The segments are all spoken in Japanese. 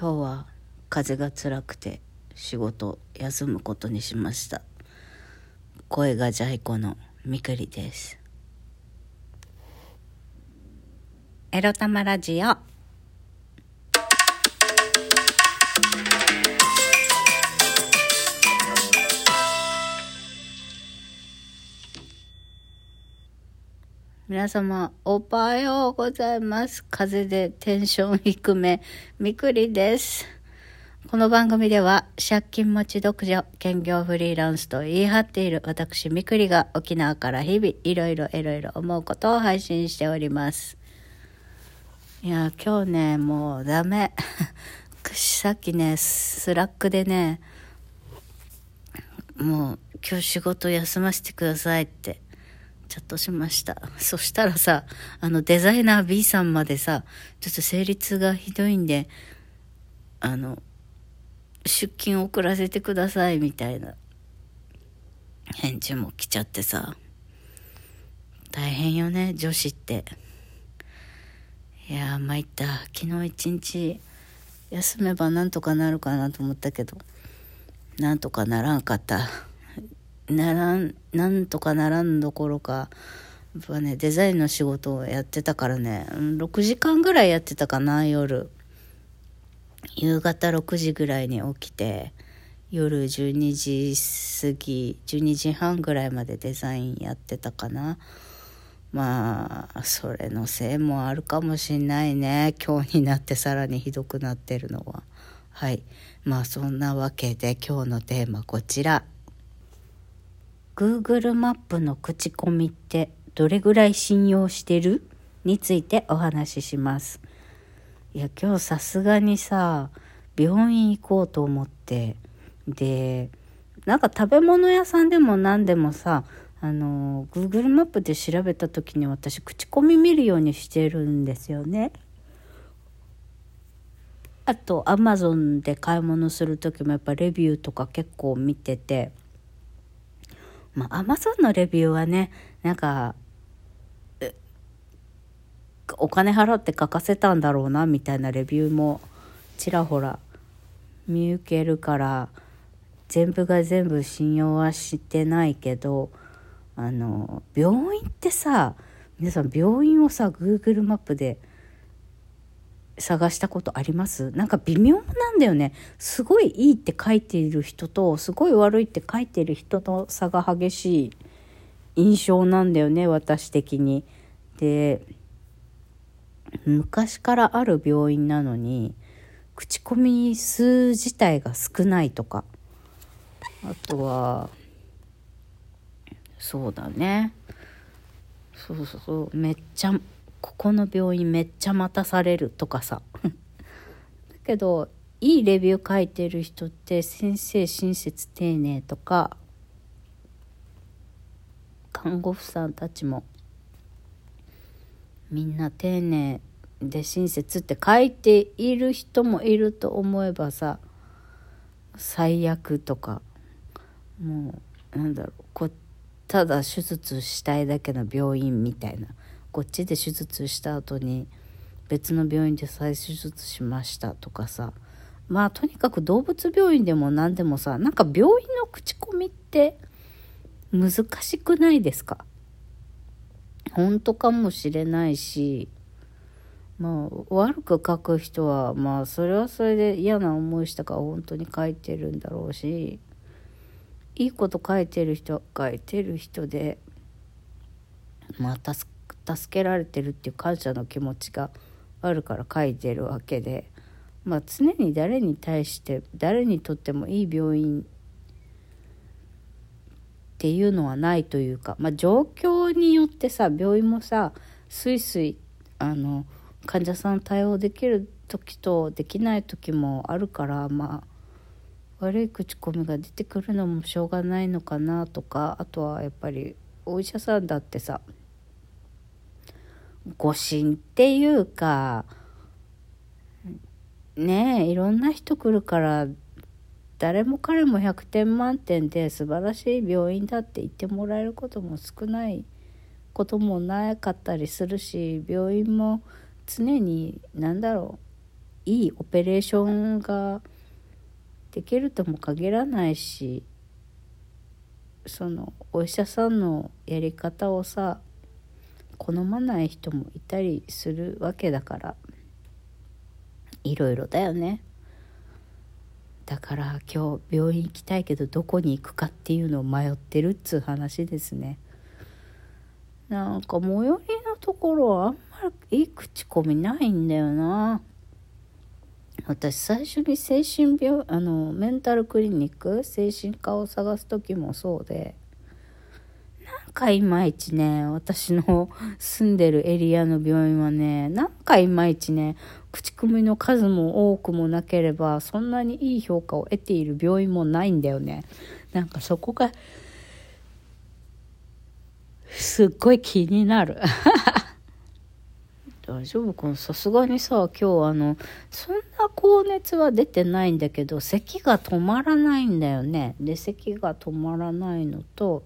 今日は風が辛くて仕事休むことにしました。声がジャイコのみくりです。エロ玉ラジオ。皆様、おはようございます。風でテンション低め、みくりです。この番組では、借金持ち独女、兼業フリーランスと言い張っている私、みくりが沖縄から日々、いろいろいろいろ思うことを配信しております。いや、今日ね、もうダメ。さっきね、 Slack でね、もう今日仕事休ませてくださいってチャットしました。そしたらさ、あのデザイナー B さんまでさ、ちょっと成立がひどいんで、あの、出勤遅らせてくださいみたいな返事も来ちゃってさ、大変よね、女子って。いやー、参った。昨日一日休めばなんとかなるかなと思ったけど、なんとかならんかった。ならん、なんとかならんどころか、やっぱね、デザインの仕事をやってたからね、6時間ぐらいやってたかな、夜。夕方6時ぐらいに起きて、夜12時過ぎ、12時半ぐらいまでデザインやってたかな。まあ、それのせいもあるかもしんないね。今日になってさらにひどくなってるのは。はい。まあそんなわけで今日のテーマこちら。Google マップの口コミってどれぐらい信用してる？についてお話しします。いや今日さすがにさ病院行こうと思ってでなんか食べ物屋さんでも何でもさあの Google マップで調べた時に私口コミ見るようにしてるんですよね。あと Amazon で買い物する時もやっぱレビューとか結構見ててまあ Amazon のレビューはねなんかお金払って書かせたんだろうなみたいなレビューもちらほら見受けるから全部が全部信用はしてないけどあの病院ってさ皆さん病院をさ Google マップで探したことあります？なんか微妙なんだよね。すごいいいって書いている人とすごい悪いって書いている人の差が激しい印象なんだよね私的に。で昔からある病院なのに口コミ数自体が少ないとか。あとはそうだね。そうそうそう。めっちゃここの病院めっちゃ待たされるとかさ。だけどいいレビュー書いてる人って先生親切丁寧とか看護婦さんたちもみんな丁寧で親切って書いている人もいると思えばさ最悪とか。もうなんだろう。こただ手術したいだけの病院みたいな。こっちで手術した後に別の病院で再手術しましたとかさ。まあとにかく動物病院でも何でもさなんか病院の口コミって難しくないですか？本当かもしれないしまあ悪く書く人はまあそれはそれで嫌な思いしたから本当に書いてるんだろうしいいこと書いてる人は書いてる人でまあ助助けられてるっていう感謝の気持ちがあるから書いてるわけでまあ常に誰に対して誰にとってもいい病院っていうのはないというか、まあ、状況によってさ病院もさスイスイあの患者さん対応できる時とできない時もあるからまあ悪い口コミが出てくるのもしょうがないのかなとかあとはやっぱりお医者さんだってさ誤診っていうかねえいろんな人来るから誰も彼も100点満点で素晴らしい病院だって言ってもらえることも少ないこともなかったりするし病院も常に何だろういいオペレーションができるとも限らないしそのお医者さんのやり方をさ好まない人もいたりするわけだからいろいろだよね。だから今日病院行きたいけどどこに行くかっていうのを迷ってるっつう話ですね。なんか最寄りのところはあんまりいい口コミないんだよな。私最初に精神病あのメンタルクリニック精神科を探す時もそうでかいまいちね私の住んでるエリアの病院はねなんかいまいちね口コミの数も多くもなければそんなにいい評価を得ている病院もないんだよね。なんかそこがすっごい気になる。大丈夫かな？さすがにさ今日あのそんな高熱は出てないんだけど咳が止まらないんだよね。で咳が止まらないのと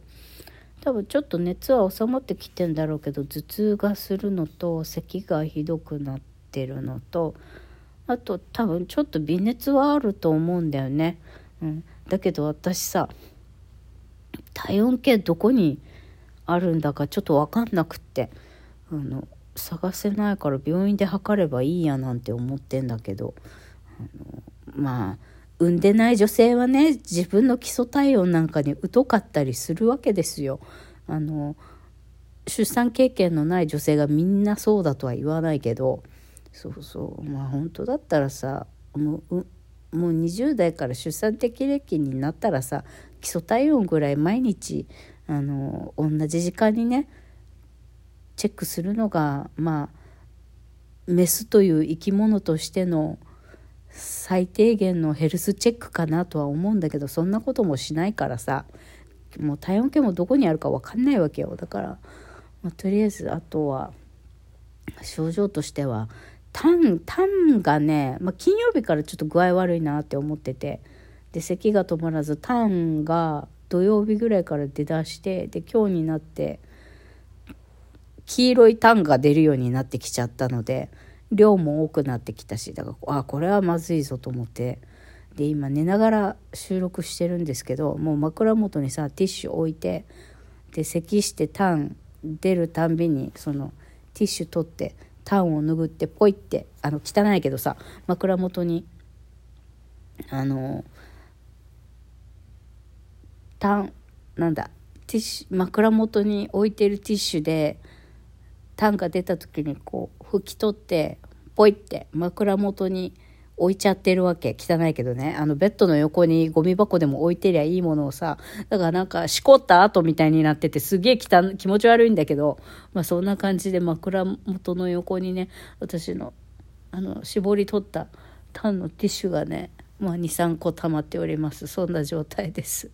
多分ちょっと熱は収まってきてんだろうけど頭痛がするのと咳がひどくなってるのとあと多分ちょっと微熱はあると思うんだよね、うん、だけど私さ体温計どこにあるんだかちょっと分かんなくってあの探せないから病院で測ればいいやなんて思ってんだけどあのまあ産んでない女性はね自分の基礎体温なんかに疎かったりするわけですよ。あの出産経験のない女性がみんなそうだとは言わないけどそうそうまあ本当だったらさもうもう20代から出産適齢期になったらさ基礎体温ぐらい毎日あの同じ時間にねチェックするのがまあメスという生き物としての最低限のヘルスチェックかなとは思うんだけどそんなこともしないからさもう体温計もどこにあるか分かんないわけよ。だから、まあ、とりあえずあとは症状としてはタンタンがね、まあ、金曜日からちょっと具合悪いなって思っててで咳が止まらずタンが土曜日ぐらいから出だしてで今日になって黄色いタンが出るようになってきちゃったので量も多くなってきたしだからあこれはまずいぞと思って。で今寝ながら収録してるんですけどもう枕元にさティッシュ置いてで咳してタン出るたんびにそのティッシュ取ってタンを拭ってポイってあの汚いけどさ枕元にあのタンなんだティッシュ枕元に置いてるティッシュでタンが出た時にこう拭き取ってポイって枕元に置いちゃってるわけ。汚いけどね。あのベッドの横にゴミ箱でも置いてりゃいいものをさだからなんかしこった後みたいになっててすげえ汚気持ち悪いんだけど、まあ、そんな感じで枕元の横にね私のあの絞り取ったタンのティッシュがね、まあ、23個溜まっております。そんな状態です。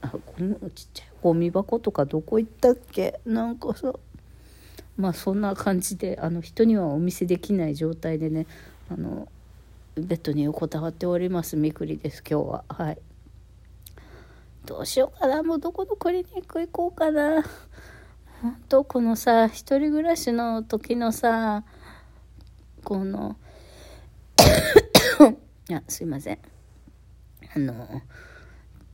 あゴミちっちゃいゴミ箱とかどこ行ったっけ？なんかさまあそんな感じであの人にはお見せできない状態でねあのベッドに横たわっておりますみくりです今日は。はい。どうしようかな。もうどこのクリニック行こうかな。本当このさ一人暮らしの時のさこの いやすいません。あの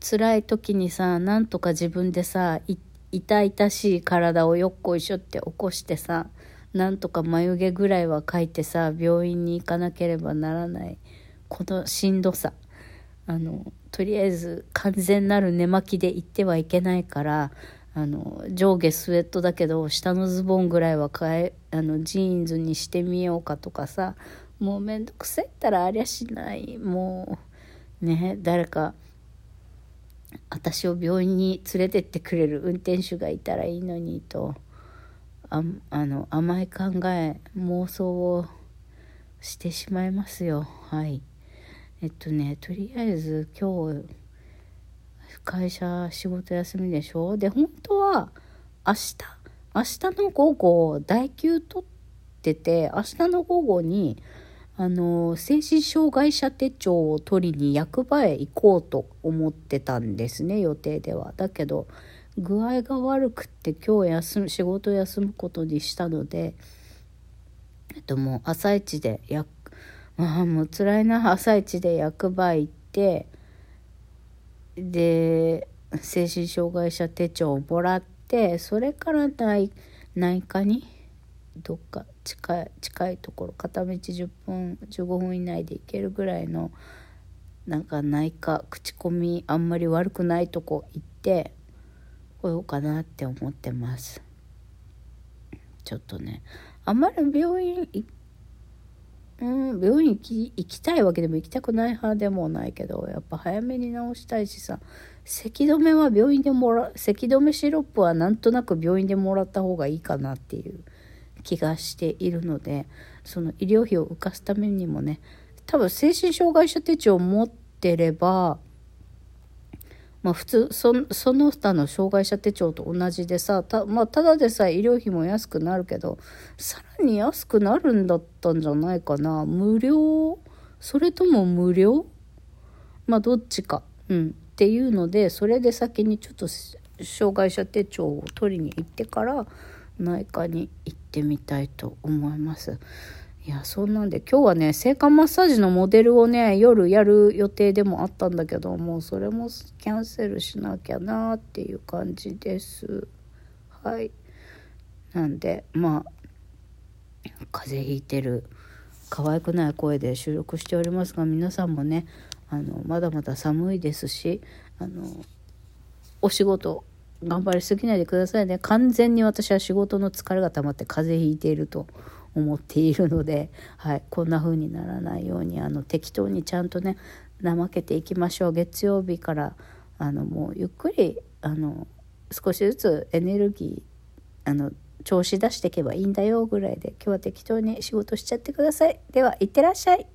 辛い時にさなんとか自分でさ行って痛々しい体をよっこいしょって起こしてさなんとか眉毛ぐらいは描いてさ病院に行かなければならないこのしんどさ。あのとりあえず完全なる寝巻きで行ってはいけないからあの上下スウェットだけど下のズボンぐらいは変えあのジーンズにしてみようかとかさもうめんどくせったらありゃしない。もうね誰か私を病院に連れてってくれる運転手がいたらいいのにとああの甘い考え妄想をしてしまいますよ。はい。えっとねとりあえず今日会社仕事休みでしょ？で本当は明日明日の午後代休取ってて明日の午後にあの精神障害者手帳を取りに役場へ行こうと思ってたんですね予定では。だけど具合が悪くって今日休む仕事休むことにしたので、えっと、もう朝一でやまあもう辛いな朝一で役場行ってで精神障害者手帳をもらってそれから内内科にどっか近い近いところ片道10分15分以内で行けるぐらいのなんか内科口コミあんまり悪くないとこ行ってこようかなって思ってます。ちょっとね。あんまり病院うん病院行き行きたいわけでも行きたくない派でもないけどやっぱ早めに治したいしさ咳止めは病院でもら咳止めシロップはなんとなく病院でもらった方がいいかなっていう。気がしているのでその医療費を浮かすためにもね多分精神障害者手帳を持ってればまあ普通そその他の障害者手帳と同じでさた,、まあ、ただでさえ医療費も安くなるけどさらに安くなるんだったんじゃないかな。無料？それとも無料？まあどっちか。うん。っていうのでそれで先にちょっと障害者手帳を取りに行ってから内科に行ってみたいと思います。いや、そんなんで、今日はね、性感マッサージのモデルをね、夜やる予定でもあったんだけど、もうそれもキャンセルしなきゃなっていう感じです。はい。なんで、まあ、風邪ひいてる、可愛くない声で収録しておりますが、皆さんもね、あの、まだまだ寒いですし、あの、お仕事、頑張りすぎないでくださいね。完全に私は仕事の疲れが溜まって風邪ひいていると思っているので、はい、こんな風にならないようにあの適当にちゃんとね怠けていきましょう月曜日からあのもうゆっくりあの少しずつエネルギーあの調子出していけばいいんだよぐらいで今日は適当に仕事しちゃってください。ではいってらっしゃい。